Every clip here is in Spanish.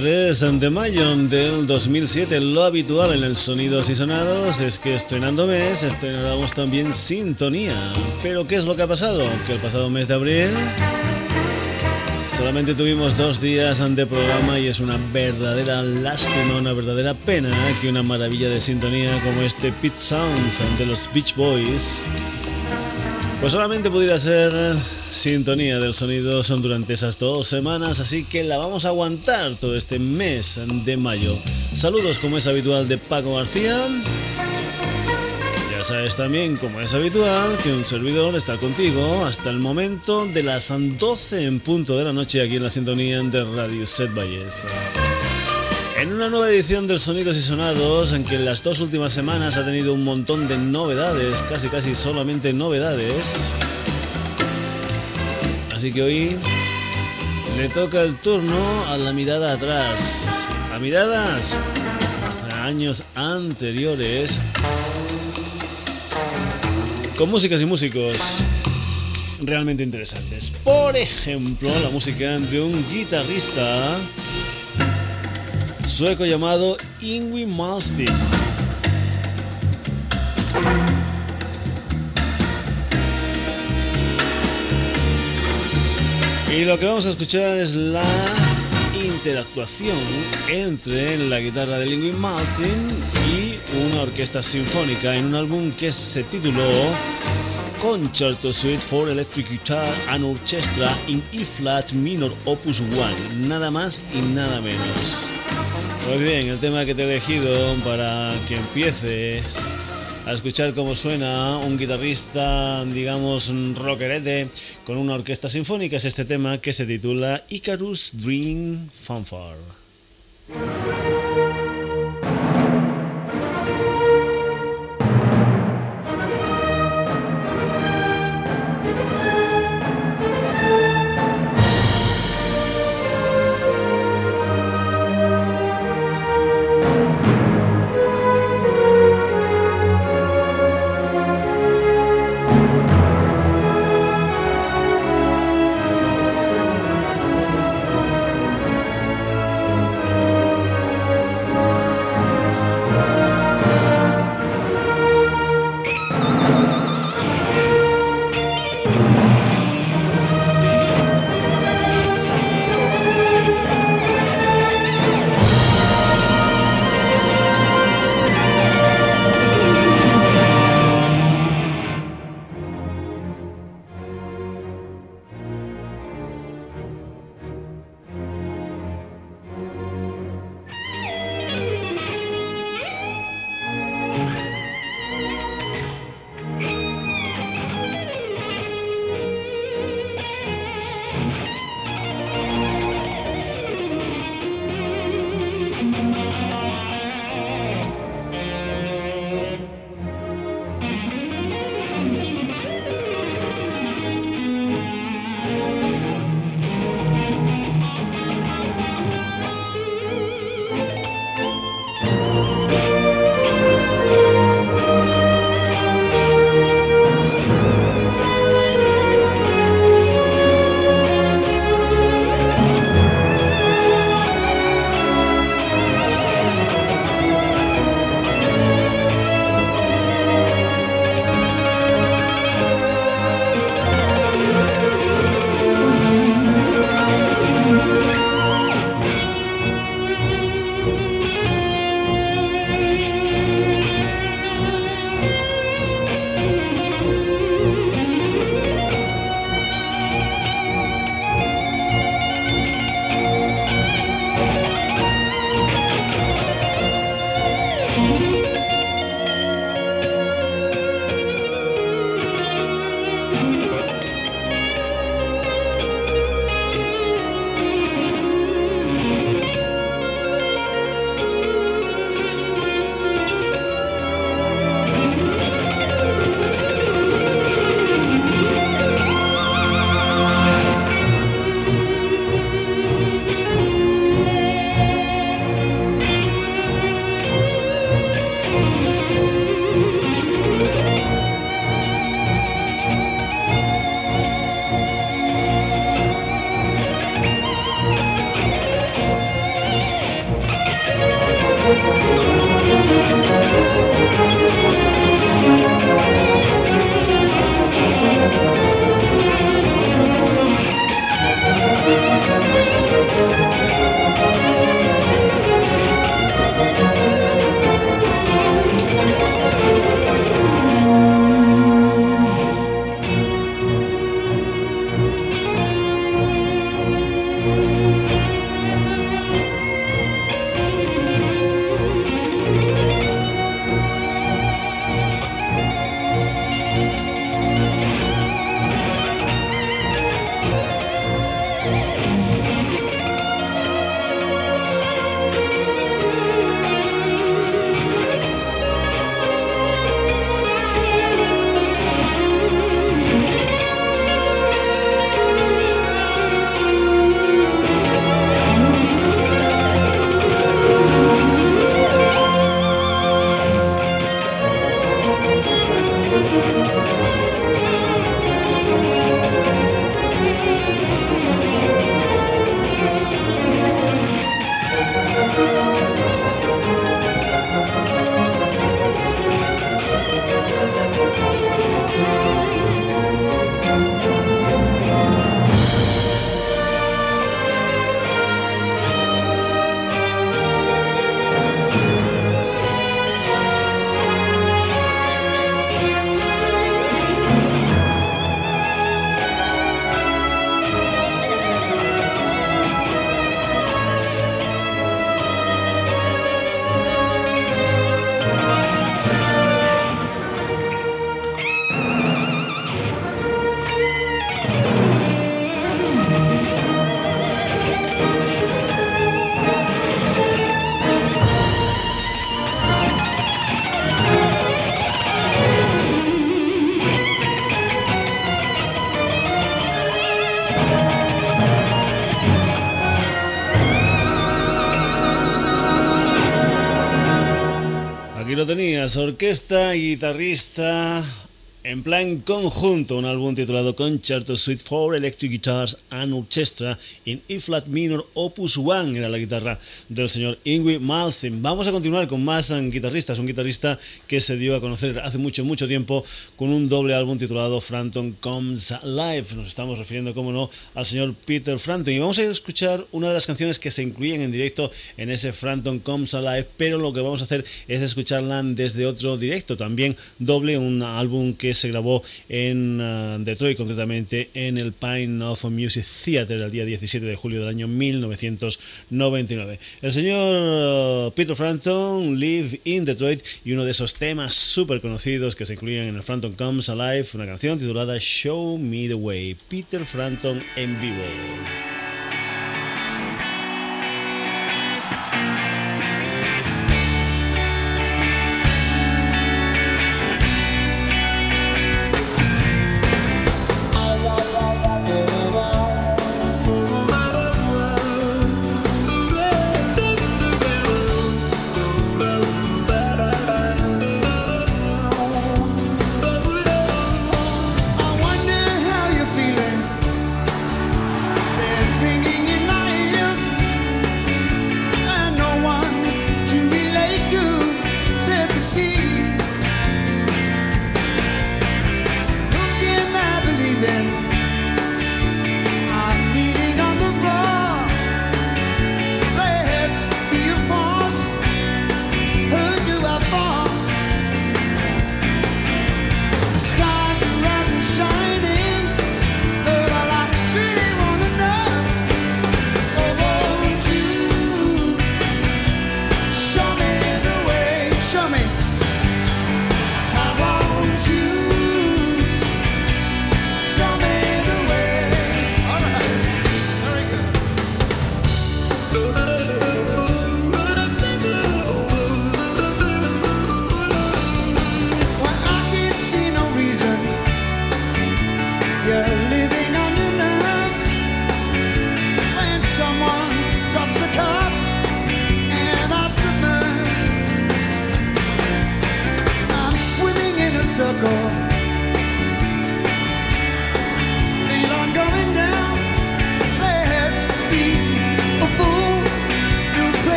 3 de mayo del 2007. Lo habitual en el Sonidos y Sonados es que estrenando mes estrenáramos también Sintonía. Pero ¿qué es lo que ha pasado? Que el pasado mes de abril solamente tuvimos dos días de programa y es una verdadera lástima, una verdadera pena que una maravilla de sintonía como este Pit Sounds de los Beach Boys pues solamente pudiera ser sintonía del sonido son durante esas dos semanas, así que la vamos a aguantar todo este mes de mayo. Saludos como es habitual de Paco García. Ya sabes también, como es habitual, que un servidor está contigo hasta el momento de las 12 en punto de la noche aquí en la sintonía de Radio Set Valles. En una nueva edición del Sonidos y Sonados, en que en las dos últimas semanas ha tenido un montón de novedades, casi casi solamente novedades. Así que hoy le toca el turno a la mirada atrás, a miradas hacia años anteriores, con músicas y músicos realmente interesantes. Por ejemplo, la música de un guitarrista sueco llamado Ingui Malmsteen. Y lo que vamos a escuchar es la interactuación entre la guitarra de Ingui Malmsteen y una orquesta sinfónica en un álbum que se tituló Concerto Suite for Electric Guitar and Orchestra in E Flat Minor Opus 1, nada más y nada menos. Pues bien, el tema que te he elegido para que empieces a escuchar cómo suena un guitarrista, digamos, rockerete con una orquesta sinfónica es este tema que se titula Icarus Dream Fanfare. tenías, orquesta, guitarrista, en plan conjunto, un álbum titulado Concerto Suite for Electric Guitars and Orchestra in E flat minor opus 1 era la guitarra del señor Ingrid Malmsteen. Vamos a continuar con más guitarristas, un guitarrista que se dio a conocer hace mucho mucho tiempo con un doble álbum titulado Frampton Comes Alive. Nos estamos refiriendo, como no, al señor Peter Frampton y vamos a escuchar una de las canciones que se incluyen en directo en ese Frampton Comes Alive, pero lo que vamos a hacer es escucharla desde otro directo, también doble, un álbum que se grabó en uh, Detroit, concretamente en el Pine of Music Theater el día 17 de julio del año 1999. El señor uh, Peter Frampton, Live in Detroit, y uno de esos temas súper conocidos que se incluyen en el Frampton Comes Alive, una canción titulada Show Me the Way, Peter Frampton en vivo.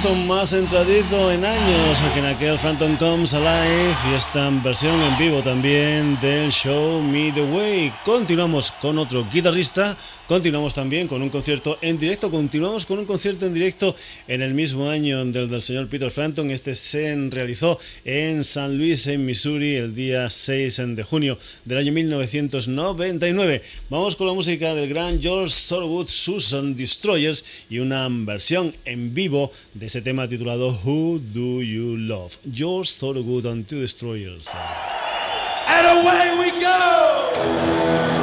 Frampton, más entradito en años que en aquel Frampton Comes Alive y esta versión en vivo también del show Me the Way. Continuamos con otro guitarrista, continuamos también con un concierto en directo, continuamos con un concierto en directo en el mismo año del, del señor Peter Frampton. Este se realizó en San Luis, en Missouri, el día 6 de junio del año 1999. Vamos con la música del gran George Thorogood, Susan Destroyers y una versión en vivo de ese tema titulado Who Do You Love? George Thorogood and Two Destroyers. And away we go!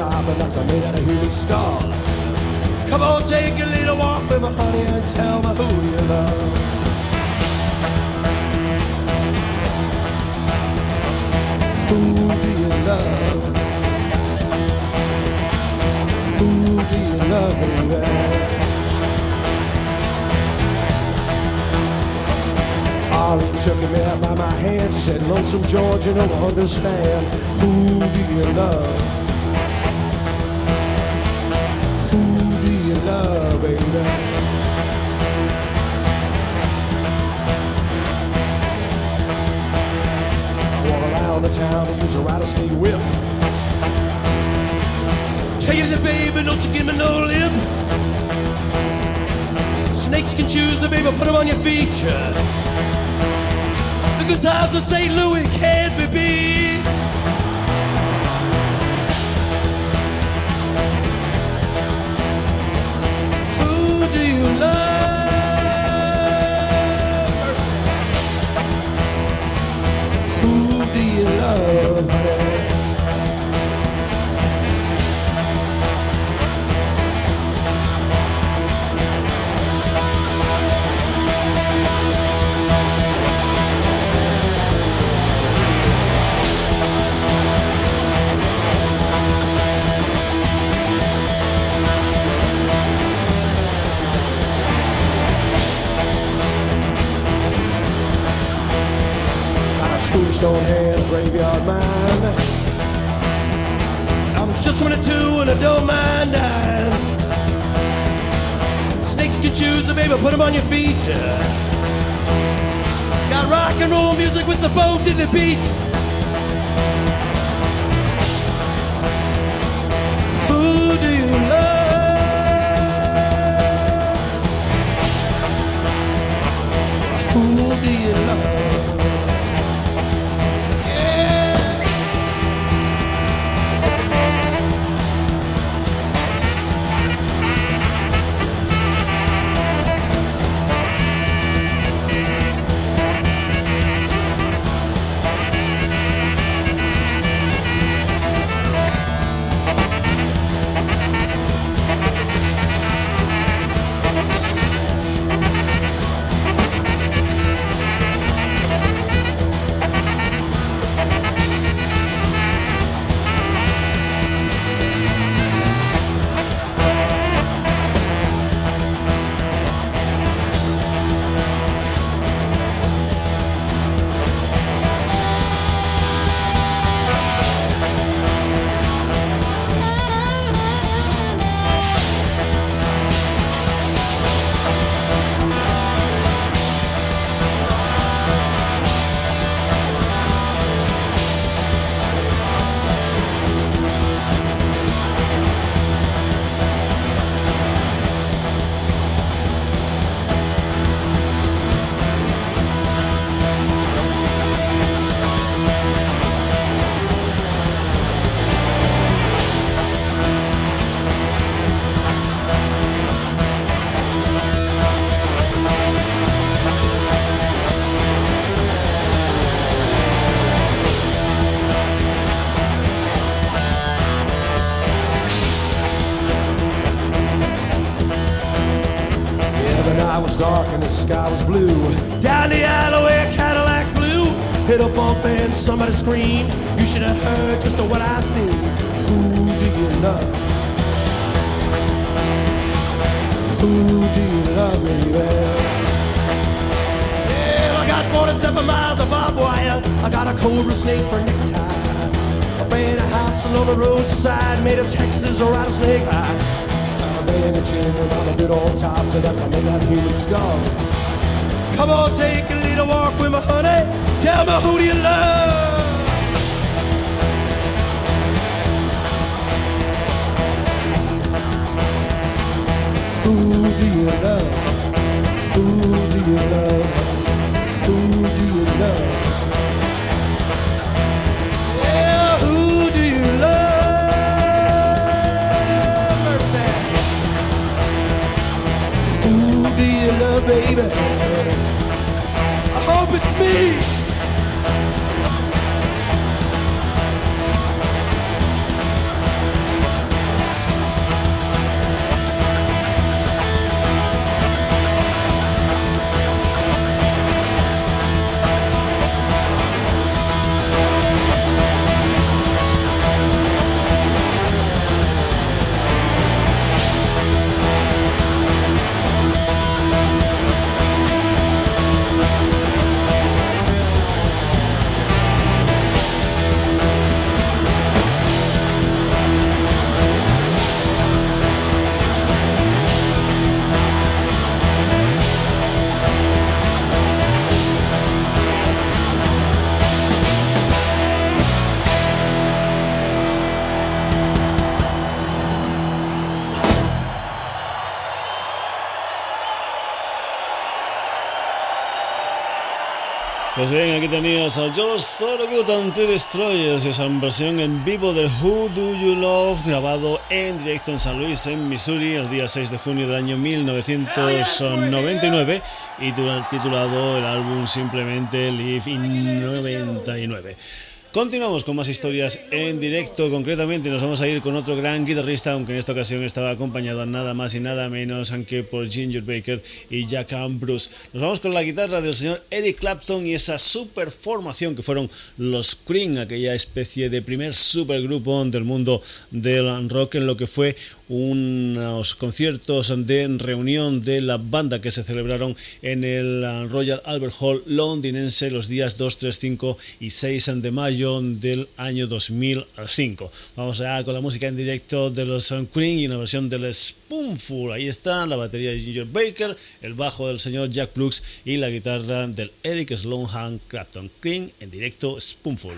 I'm a good old top, a made out of human skull. Come on, take a little walk with my honey and tell me who do you love. Who do you love? Who do you love, baby? Arlene took me out by my hand. She said, Lonesome George, you don't understand. Who do you love? Town and use a rattlesnake whip. Tell you the baby, don't you give me no lip. Snakes can choose the baby, put them on your feet. The good times of St. Louis can't be beat. Who do you love? Do Stonehenge graveyard mine. I'm just 22 and I don't mind dying. Snakes can choose a baby, put them on your feet. Got rock and roll music with the boat in the beach. Who do you love? Who do you love? Tenías a George Thorogood and The Destroyers esa versión en vivo de Who Do You Love grabado en directo en San Luis, en Missouri, el día 6 de junio del año 1999 y titulado el álbum simplemente Live in 99. Continuamos con más historias en directo. Concretamente, nos vamos a ir con otro gran guitarrista, aunque en esta ocasión estaba acompañado nada más y nada menos que por Ginger Baker y Jack Bruce. Nos vamos con la guitarra del señor Eric Clapton y esa super formación que fueron los Cream, aquella especie de primer supergrupo del mundo del rock en lo que fue unos conciertos de reunión de la banda que se celebraron en el Royal Albert Hall londinense los días 2, 3, 5 y 6 de mayo del año 2005. Vamos allá con la música en directo de los Queen y una versión del Spoonful. Ahí está la batería de Ginger Baker, el bajo del señor Jack Brooks y la guitarra del Eric Sloan Clapton. Queen en directo Spoonful.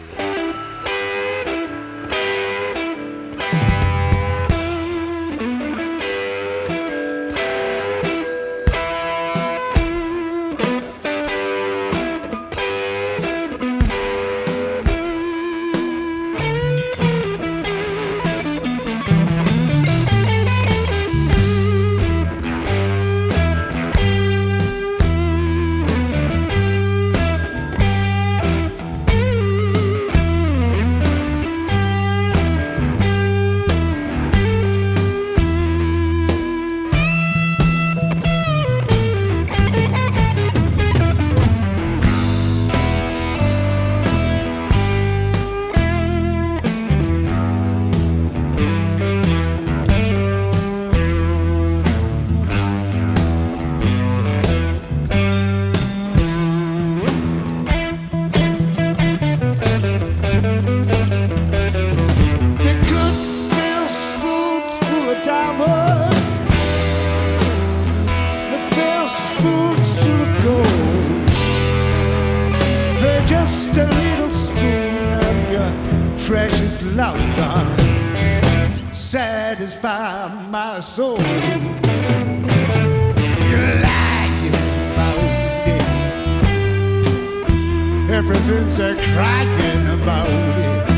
everything's a crying about it.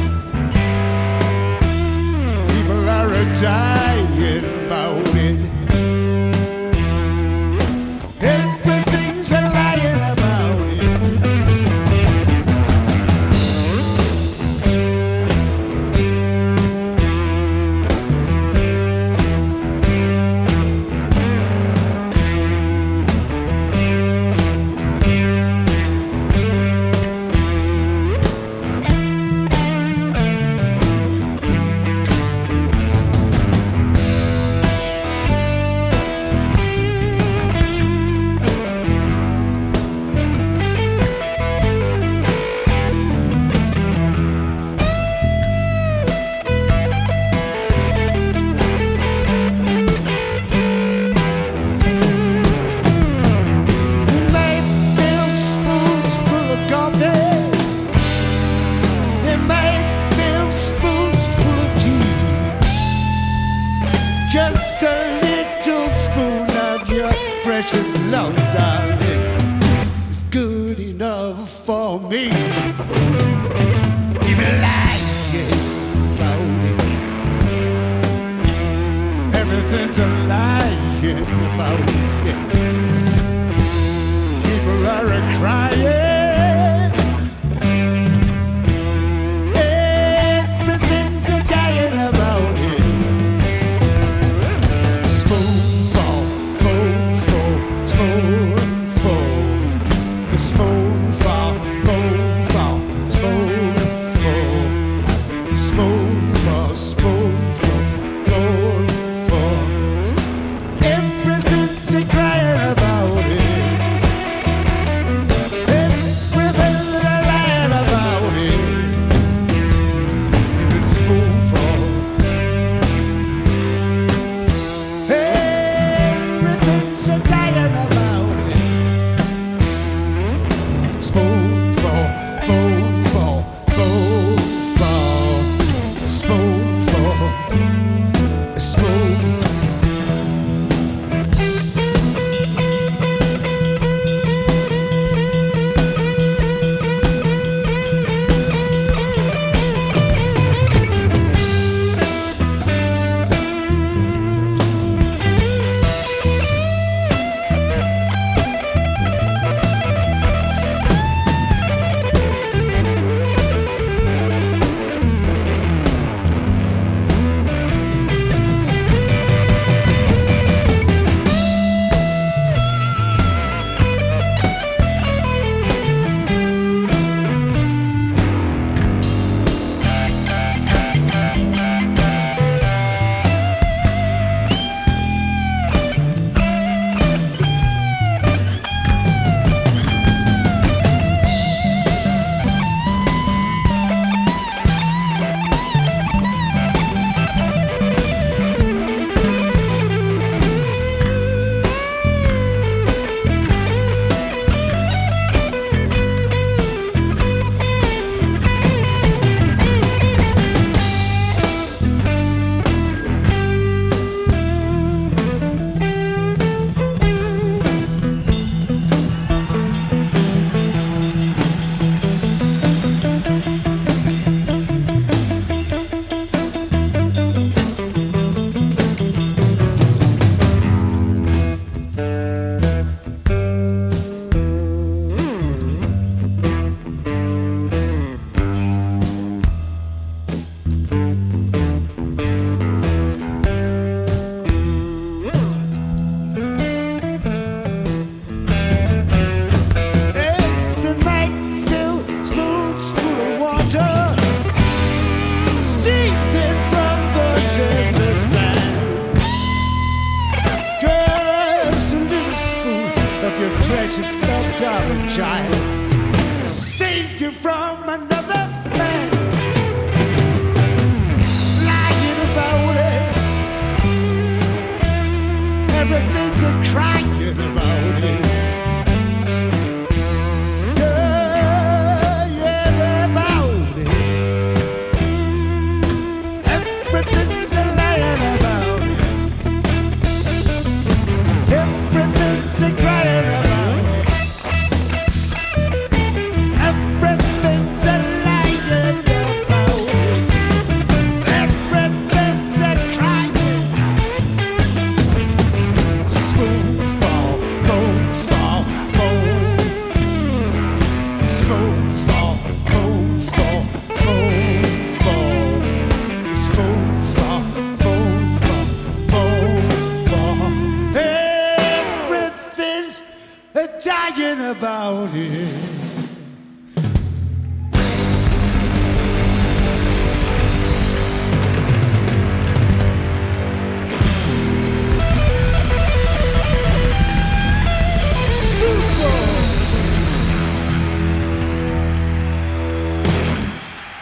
People are dying.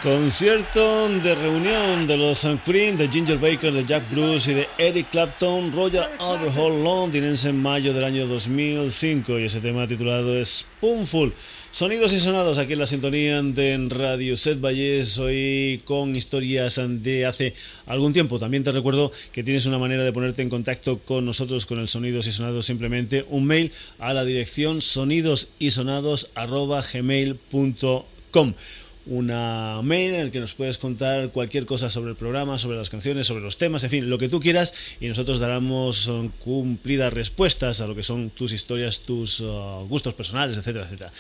Concierto de reunión de los Cream, de Ginger Baker, de Jack Bruce y de Eric Clapton, Royal Albert Hall londinense en mayo del año 2005 y ese tema titulado Spoonful. Sonidos y sonados aquí en la sintonía de Radio Set Valles, hoy con historias de hace algún tiempo. También te recuerdo que tienes una manera de ponerte en contacto con nosotros con el Sonidos y Sonados, simplemente un mail a la dirección sonidosysonados.gmail.com una mail en el que nos puedes contar cualquier cosa sobre el programa, sobre las canciones, sobre los temas, en fin, lo que tú quieras y nosotros daremos um, cumplidas respuestas a lo que son tus historias, tus uh, gustos personales, etcétera, etcétera.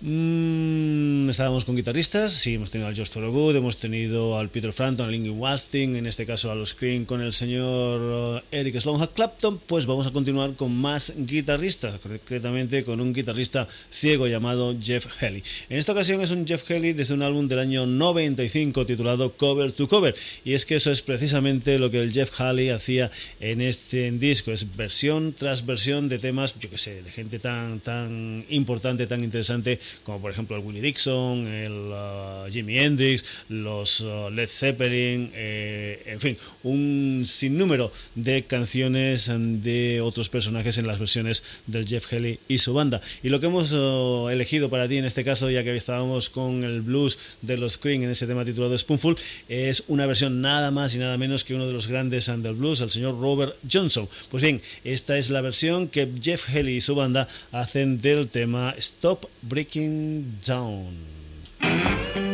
Mm, estábamos con guitarristas, sí, hemos tenido al Josh Thorogood, hemos tenido al Peter Frampton, al Lingy Wasting, en este caso a los Screen con el señor uh, Eric Sloan Clapton, pues vamos a continuar con más guitarristas, concretamente con un guitarrista ciego llamado Jeff Haley. En esta ocasión es un Jeff Haley desde un álbum del año 95 titulado Cover to Cover, y es que eso es precisamente lo que el Jeff Haley hacía en este disco, es versión tras versión de temas, yo que sé, de gente tan, tan importante, tan interesante como por ejemplo el Willie Dixon, el uh, Jimi Hendrix, los uh, Led Zeppelin, eh, en fin, un sinnúmero de canciones de otros personajes en las versiones del Jeff Haley y su banda. Y lo que hemos uh, elegido para ti en este caso, ya que estábamos con el blues de los Cream en ese tema titulado Spoonful, es una versión nada más y nada menos que uno de los grandes del blues, el señor Robert Johnson. Pues bien, esta es la versión que Jeff Haley y su banda hacen del tema Stop Breaking Down.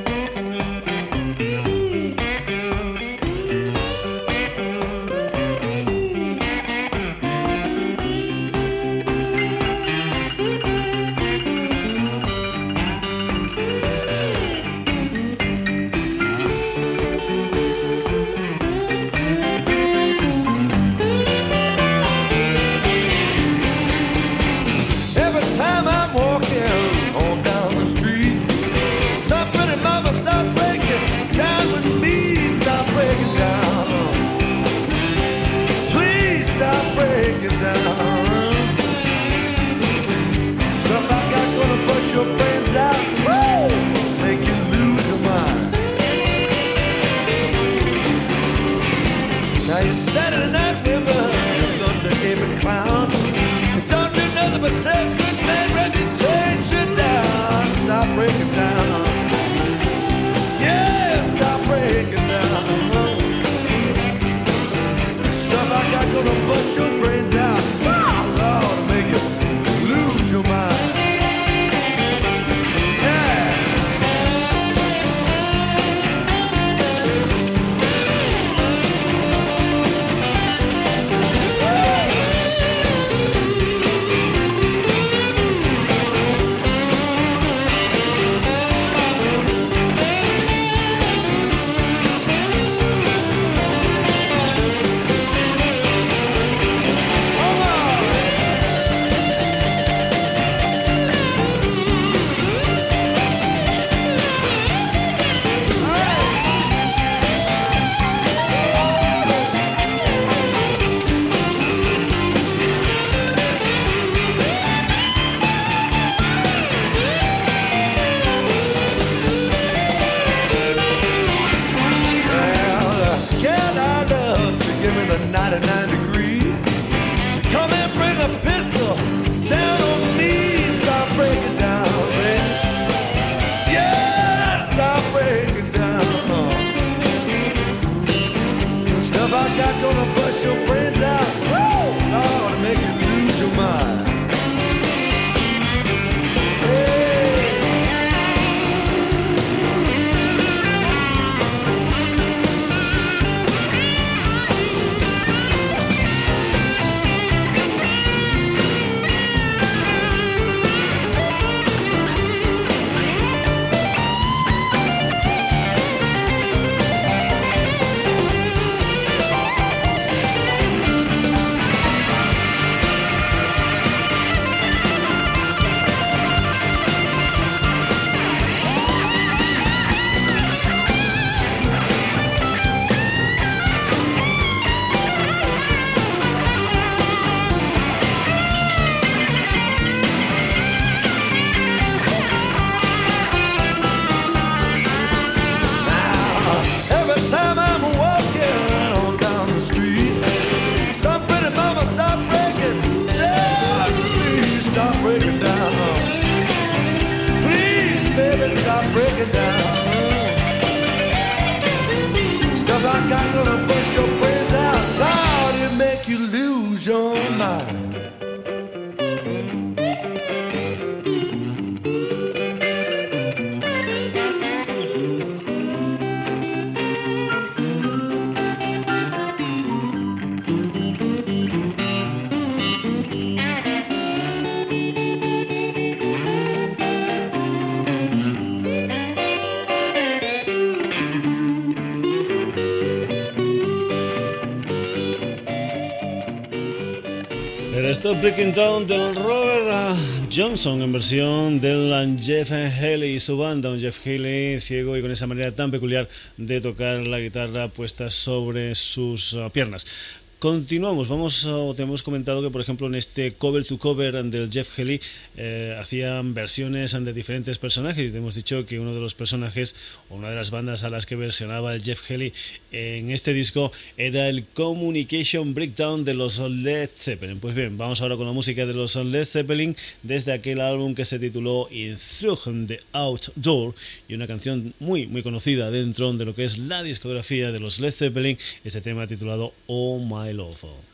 Breaking Down del Robert ah, Johnson en versión del Jeff Haley y su banda, un Jeff Haley ciego y con esa manera tan peculiar de tocar la guitarra puesta sobre sus ah, piernas. Continuamos, vamos, te hemos comentado que por ejemplo en este cover to cover del Jeff Healy eh, hacían versiones de diferentes personajes. Te hemos dicho que uno de los personajes o una de las bandas a las que versionaba el Jeff Healy en este disco era el Communication Breakdown de los Led Zeppelin. Pues bien, vamos ahora con la música de los Led Zeppelin desde aquel álbum que se tituló In Through the Outdoor y una canción muy muy conocida dentro de lo que es la discografía de los Led Zeppelin, este tema titulado Oh My Lawful.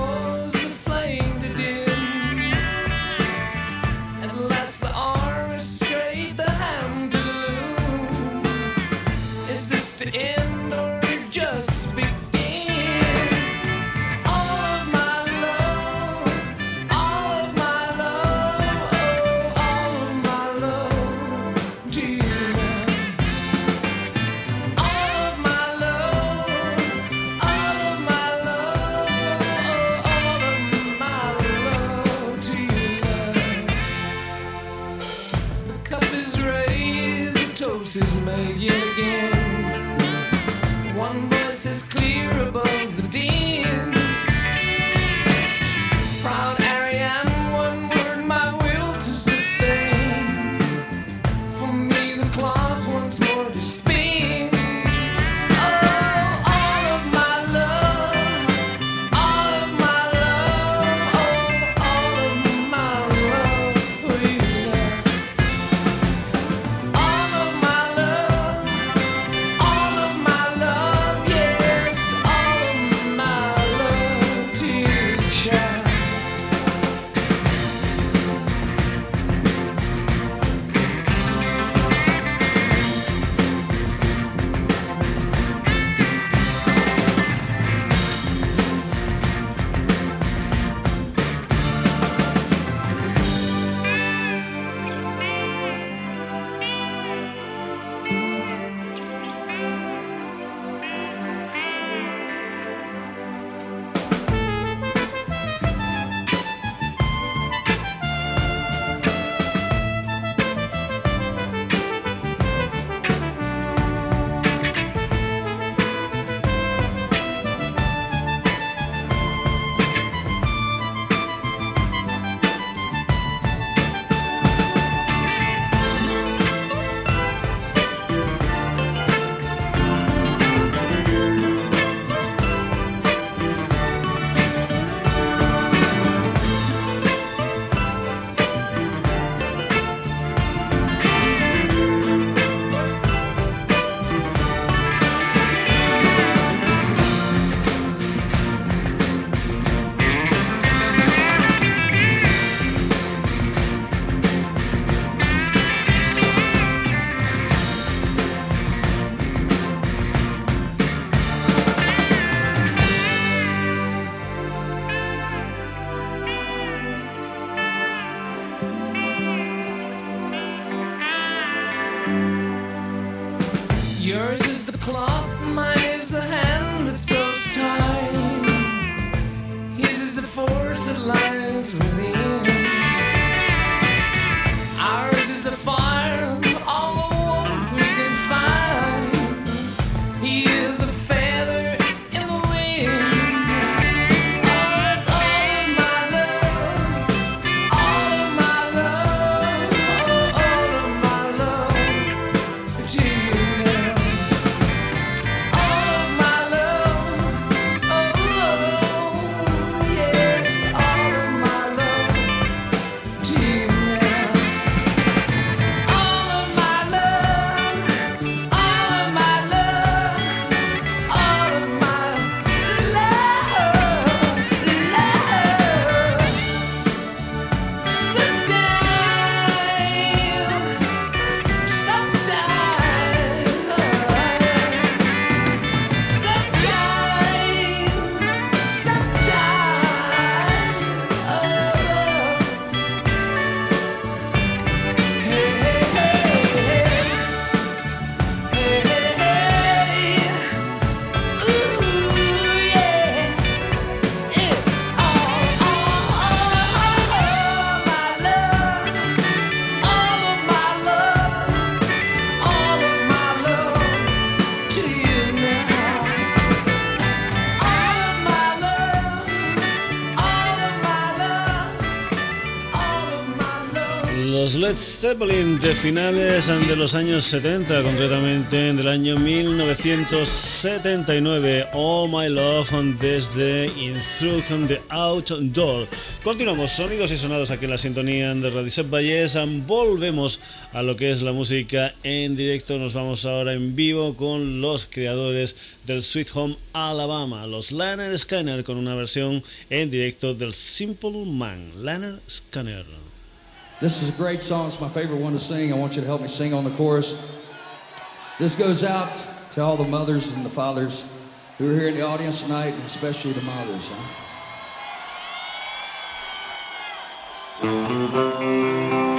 knows. Led Zeppelin de finales de los años 70, concretamente del año 1979. All My Love desde In Through the Outdoor. Continuamos, sonidos y sonados aquí en la sintonía de Radio Valles. Volvemos a lo que es la música en directo. Nos vamos ahora en vivo con los creadores del Sweet Home Alabama, los Lanner Scanner, con una versión en directo del Simple Man. Lanner Scanner. This is a great song. It's my favorite one to sing. I want you to help me sing on the chorus. This goes out to all the mothers and the fathers who are here in the audience tonight, and especially the mothers. Huh?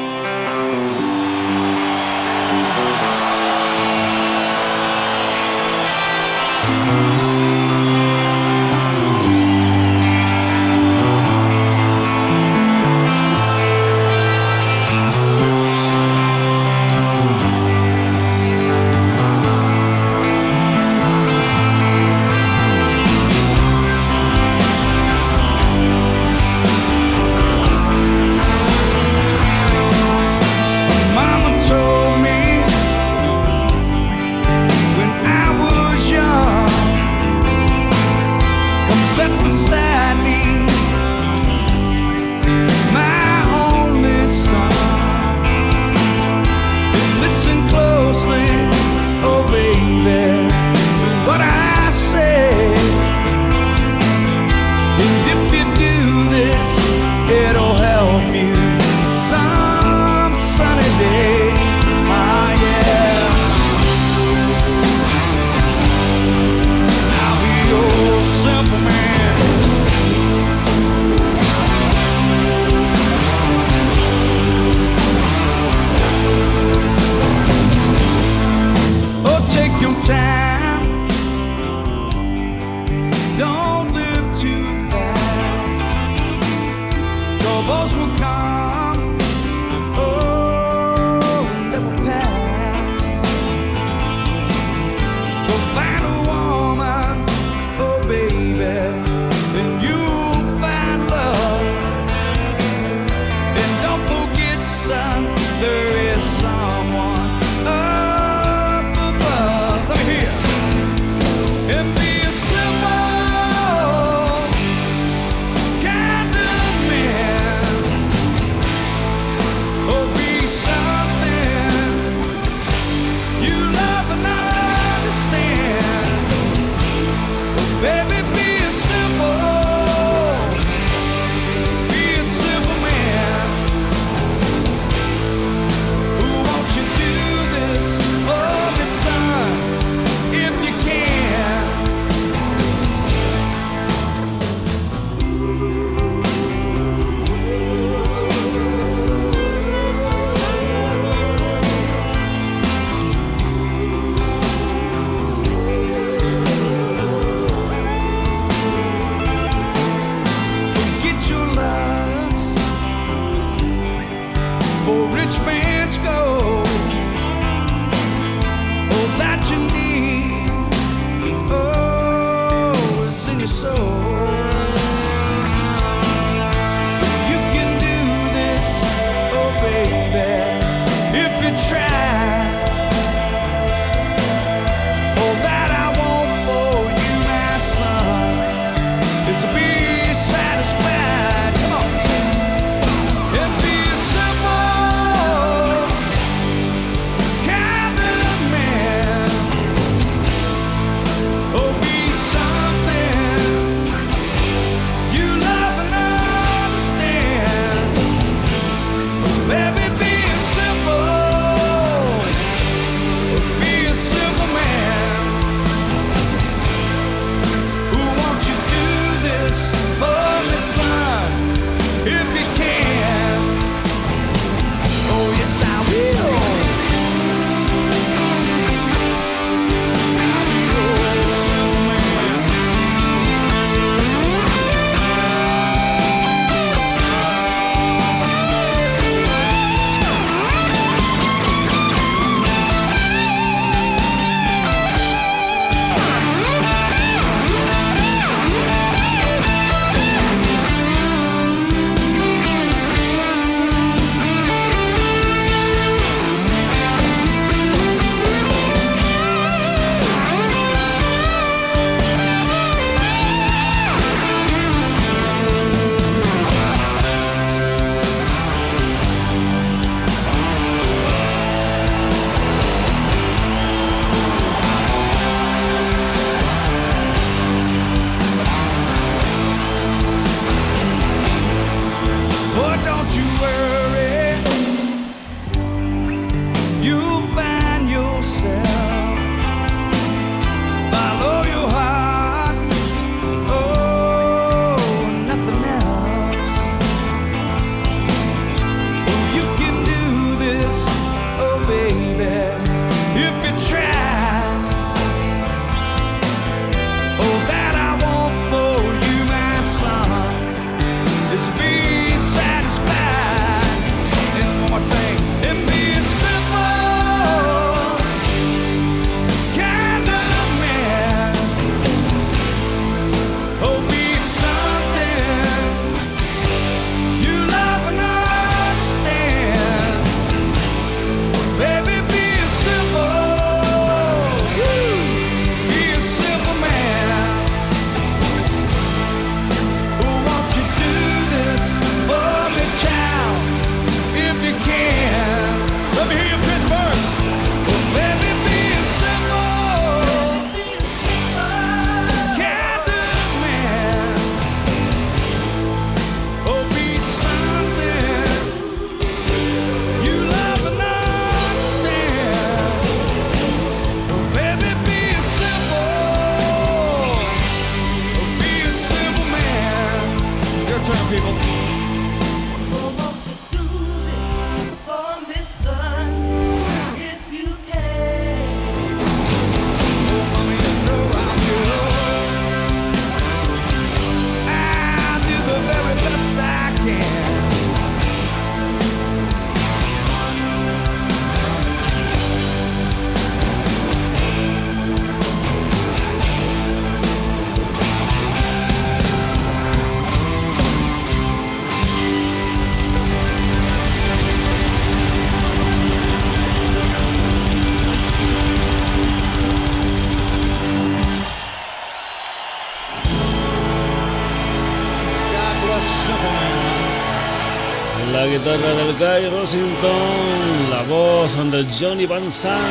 Rossington, la voz del Johnny Van Zandt,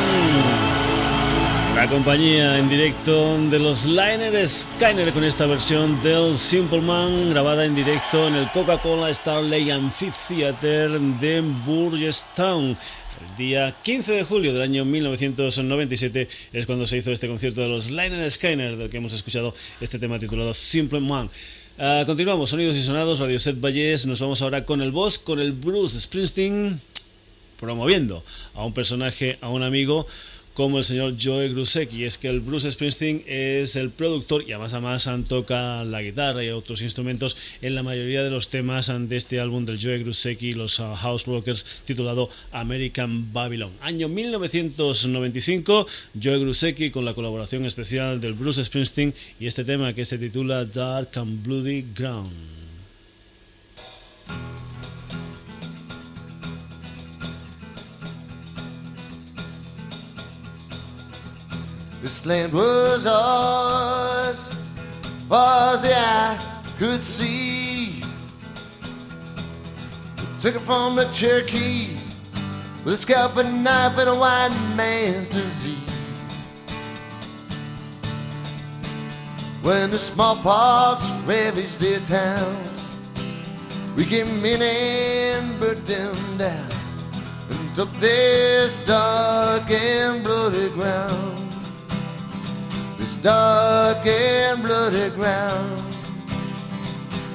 la compañía en directo de los Liner Skyner con esta versión del Simple Man grabada en directo en el Coca-Cola Starley Amphitheater de Burgestown. El día 15 de julio del año 1997 es cuando se hizo este concierto de los Liner Skyner, del que hemos escuchado este tema titulado Simple Man. Uh, continuamos, sonidos y sonados, Radio Set Valles. Nos vamos ahora con el boss, con el Bruce Springsteen, promoviendo a un personaje, a un amigo como el señor Joe Grusecki. Es que el Bruce Springsteen es el productor y además además toca la guitarra y otros instrumentos en la mayoría de los temas de este álbum del Joe Grusecki, los uh, House Rockers, titulado American Babylon. Año 1995, Joe Grusecki con la colaboración especial del Bruce Springsteen y este tema que se titula Dark and Bloody Ground. This land was ours, was the eye could see. Took it from the Cherokee with a scalp and knife and a white man's disease. When the smallpox ravaged their towns, we came in and burnt them down and took this dark and bloody ground dark and bloody ground.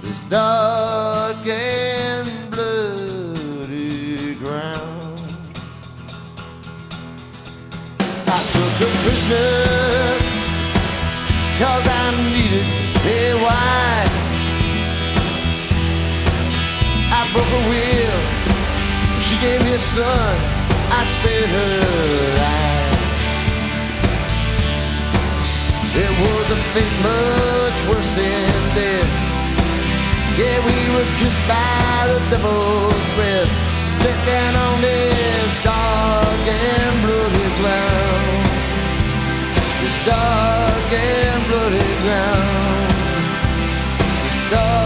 This dark and bloody ground. I took a prisoner cause I needed a wife. I broke her will, she gave me a son, I spared her life. It was a fate much worse than death. Yeah, we were kissed by the devil's breath. Set down on this dark and bloody ground. This dark and bloody ground. This dark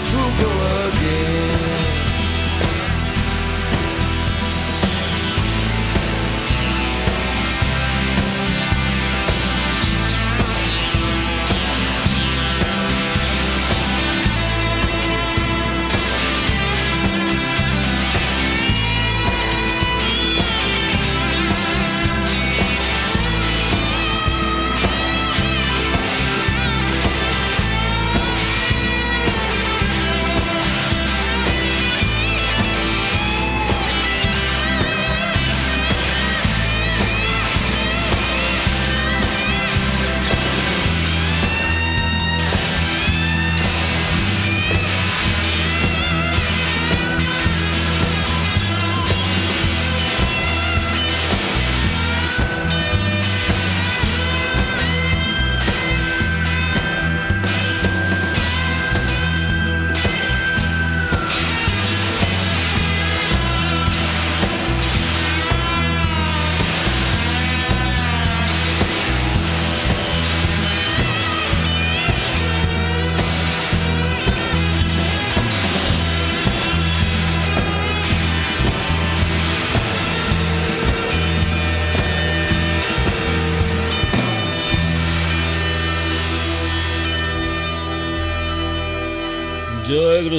and the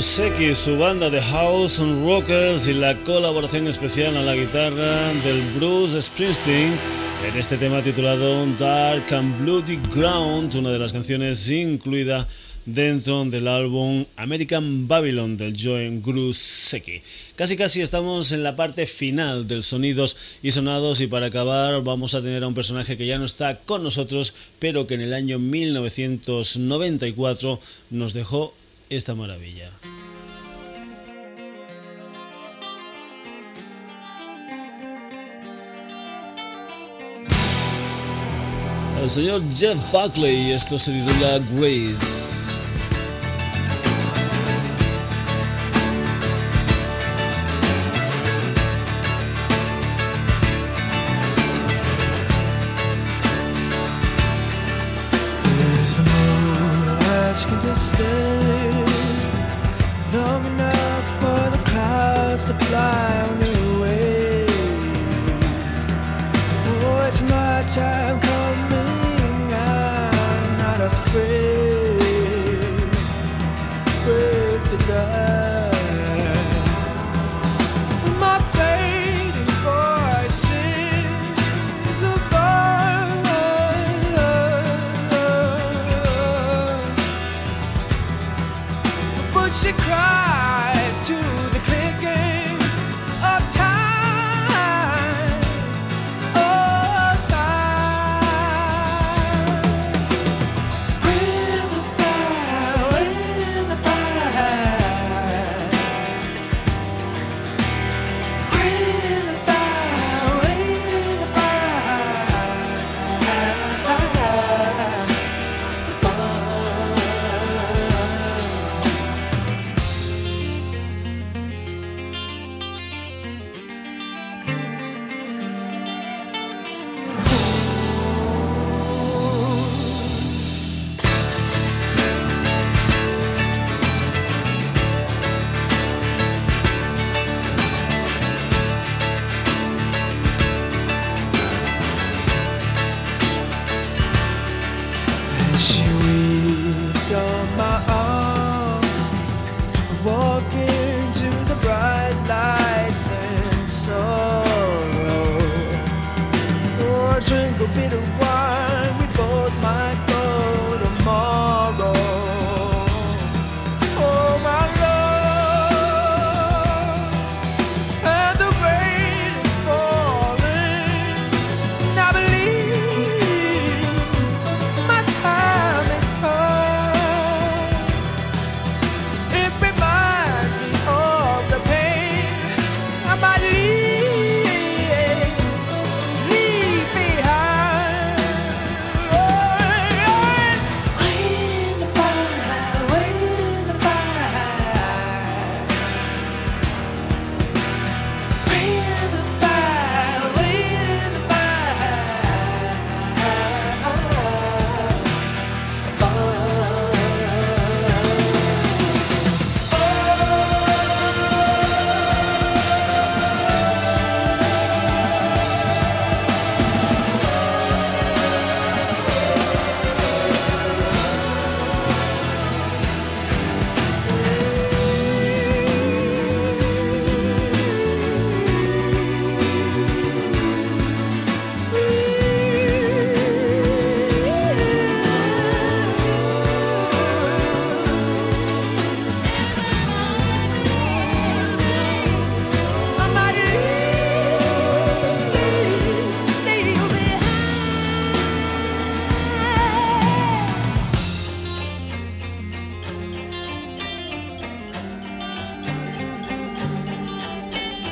Su banda de House and Rockers y la colaboración especial a la guitarra del Bruce Springsteen en este tema titulado Dark and Bloody Ground, una de las canciones incluida dentro del álbum American Babylon del Joe Grusecki. Casi casi estamos en la parte final del sonidos y sonados y para acabar vamos a tener a un personaje que ya no está con nosotros, pero que en el año 1994 nos dejó esta maravilla. El señor Jeff Buckley, esto se titula Grace.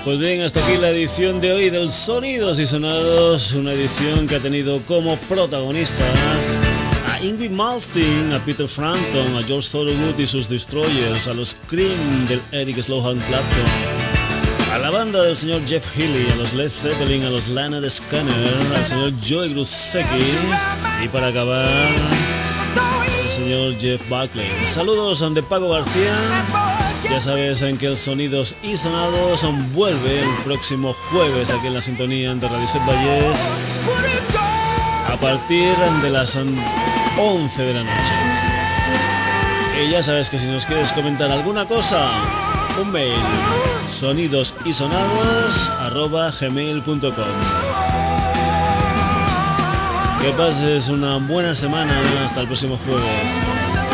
Pues bien, hasta aquí la edición de hoy del Sonidos y Sonados, una edición que ha tenido como protagonistas a Ingrid Malmsteen, a Peter Frampton, a George Thorogood y sus Destroyers, a los Cream del Eric Slohan Clapton, a la banda del señor Jeff Healy, a los Led Zeppelin, a los Lana Scanner, al señor Joey Grusecki y para acabar, el señor Jeff Buckley. Saludos a Pago García. Ya sabes en que los sonidos y sonados vuelve el próximo jueves aquí en la sintonía de Radio Valles a partir de las 11 de la noche. Y ya sabes que si nos quieres comentar alguna cosa, un mail sonidos y sonados gmail.com. Que pases una buena semana hasta el próximo jueves.